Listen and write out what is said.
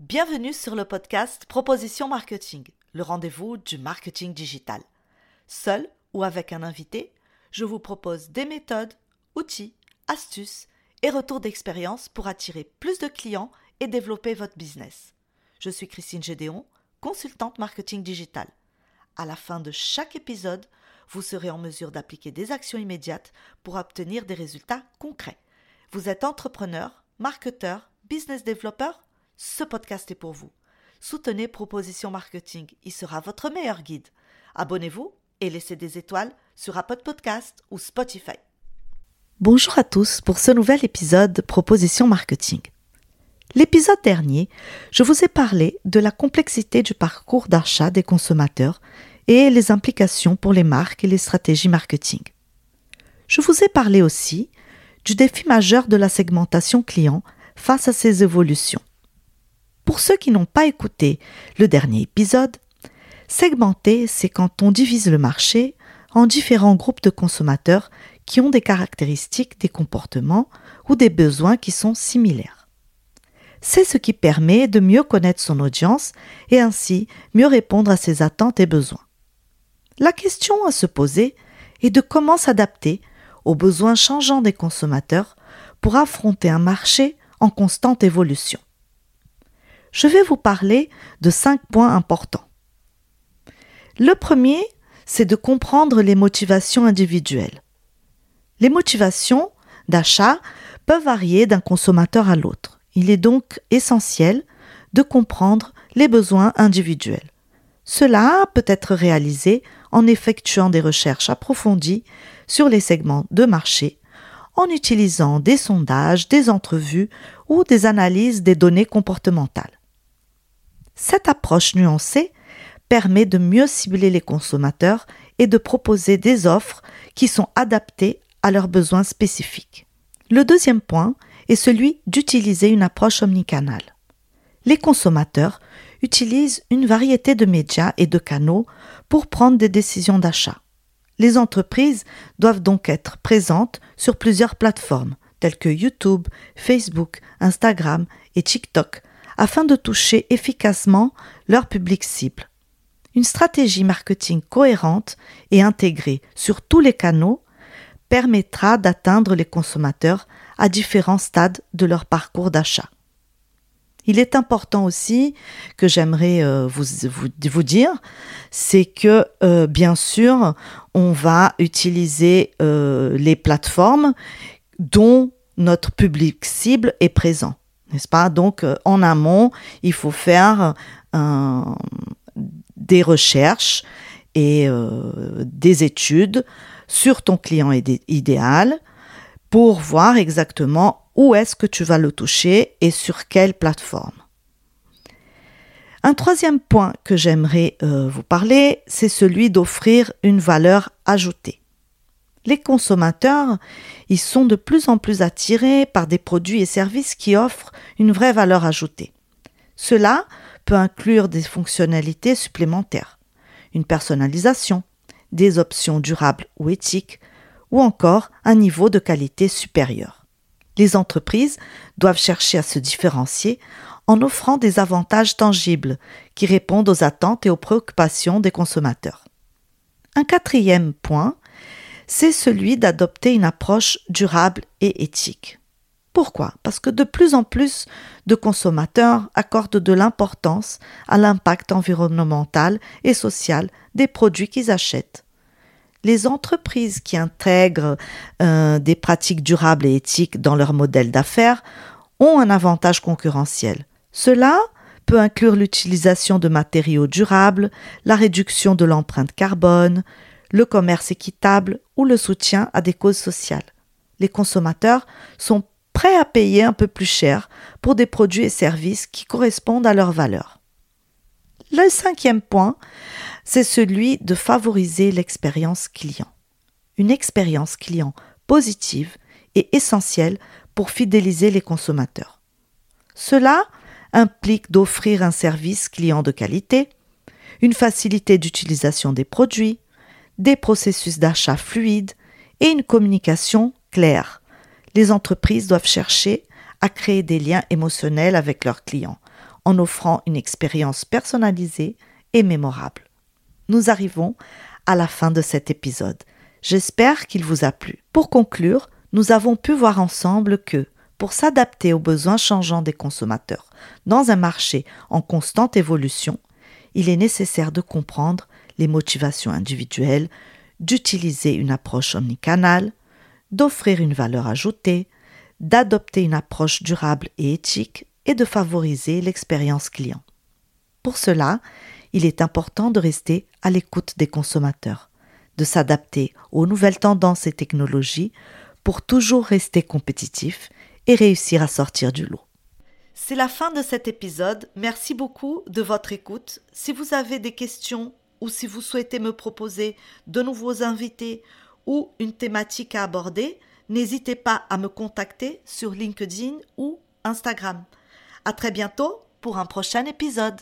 Bienvenue sur le podcast Proposition Marketing, le rendez-vous du marketing digital. Seul ou avec un invité, je vous propose des méthodes, outils, astuces et retours d'expérience pour attirer plus de clients et développer votre business. Je suis Christine Gédéon, consultante marketing digital. À la fin de chaque épisode, vous serez en mesure d'appliquer des actions immédiates pour obtenir des résultats concrets. Vous êtes entrepreneur, marketeur, business développeur Ce podcast est pour vous. Soutenez Proposition Marketing, il sera votre meilleur guide. Abonnez-vous et laissez des étoiles sur Apple Podcast ou Spotify. Bonjour à tous pour ce nouvel épisode de Proposition Marketing. L'épisode dernier, je vous ai parlé de la complexité du parcours d'achat des consommateurs et les implications pour les marques et les stratégies marketing. Je vous ai parlé aussi du défi majeur de la segmentation client face à ces évolutions. Pour ceux qui n'ont pas écouté le dernier épisode, segmenter, c'est quand on divise le marché en différents groupes de consommateurs qui ont des caractéristiques, des comportements ou des besoins qui sont similaires c'est ce qui permet de mieux connaître son audience et ainsi mieux répondre à ses attentes et besoins. La question à se poser est de comment s'adapter aux besoins changeants des consommateurs pour affronter un marché en constante évolution. Je vais vous parler de cinq points importants. Le premier, c'est de comprendre les motivations individuelles. Les motivations d'achat peuvent varier d'un consommateur à l'autre. Il est donc essentiel de comprendre les besoins individuels. Cela peut être réalisé en effectuant des recherches approfondies sur les segments de marché, en utilisant des sondages, des entrevues ou des analyses des données comportementales. Cette approche nuancée permet de mieux cibler les consommateurs et de proposer des offres qui sont adaptées à leurs besoins spécifiques. Le deuxième point est celui d'utiliser une approche omnicanale. Les consommateurs utilisent une variété de médias et de canaux pour prendre des décisions d'achat. Les entreprises doivent donc être présentes sur plusieurs plateformes telles que YouTube, Facebook, Instagram et TikTok afin de toucher efficacement leur public cible. Une stratégie marketing cohérente et intégrée sur tous les canaux permettra d'atteindre les consommateurs à différents stades de leur parcours d'achat. Il est important aussi que j'aimerais euh, vous, dire, c'est que euh, bien sûr, on va utiliser euh, les plateformes dont notre public cible est présent, n'est-ce pas? Donc en amont, il faut faire des recherches et des études sur ton client idéal, pour voir exactement où est-ce que tu vas le toucher et sur quelle plateforme. Un troisième point que j'aimerais euh, vous parler, c'est celui d'offrir une valeur ajoutée. Les consommateurs, ils sont de plus en plus attirés par des produits et services qui offrent une vraie valeur ajoutée. Cela peut inclure des fonctionnalités supplémentaires, une personnalisation, des options durables ou éthiques, ou encore un niveau de qualité supérieur. Les entreprises doivent chercher à se différencier en offrant des avantages tangibles qui répondent aux attentes et aux préoccupations des consommateurs. Un quatrième point, c'est celui d'adopter une approche durable et éthique. Pourquoi? Parce que de plus en plus de consommateurs accordent de l'importance à l'impact environnemental et social des produits qu'ils achètent les entreprises qui intègrent euh, des pratiques durables et éthiques dans leur modèle d'affaires ont un avantage concurrentiel. Cela peut inclure l'utilisation de matériaux durables, la réduction de l'empreinte carbone, le commerce équitable ou le soutien à des causes sociales. Les consommateurs sont prêts à payer un peu plus cher pour des produits et services qui correspondent à leurs valeurs. Le cinquième point, c'est celui de favoriser l'expérience client. Une expérience client positive est essentielle pour fidéliser les consommateurs. Cela implique d'offrir un service client de qualité, une facilité d'utilisation des produits, des processus d'achat fluides et une communication claire. Les entreprises doivent chercher à créer des liens émotionnels avec leurs clients en offrant une expérience personnalisée et mémorable. Nous arrivons à la fin de cet épisode. J'espère qu'il vous a plu. Pour conclure, nous avons pu voir ensemble que, pour s'adapter aux besoins changeants des consommateurs dans un marché en constante évolution, il est nécessaire de comprendre les motivations individuelles, d'utiliser une approche omnicanale, d'offrir une valeur ajoutée, d'adopter une approche durable et éthique et de favoriser l'expérience client. Pour cela, il est important de rester à l'écoute des consommateurs, de s'adapter aux nouvelles tendances et technologies pour toujours rester compétitif et réussir à sortir du lot. C'est la fin de cet épisode. Merci beaucoup de votre écoute. Si vous avez des questions ou si vous souhaitez me proposer de nouveaux invités ou une thématique à aborder, n'hésitez pas à me contacter sur LinkedIn ou Instagram. À très bientôt pour un prochain épisode.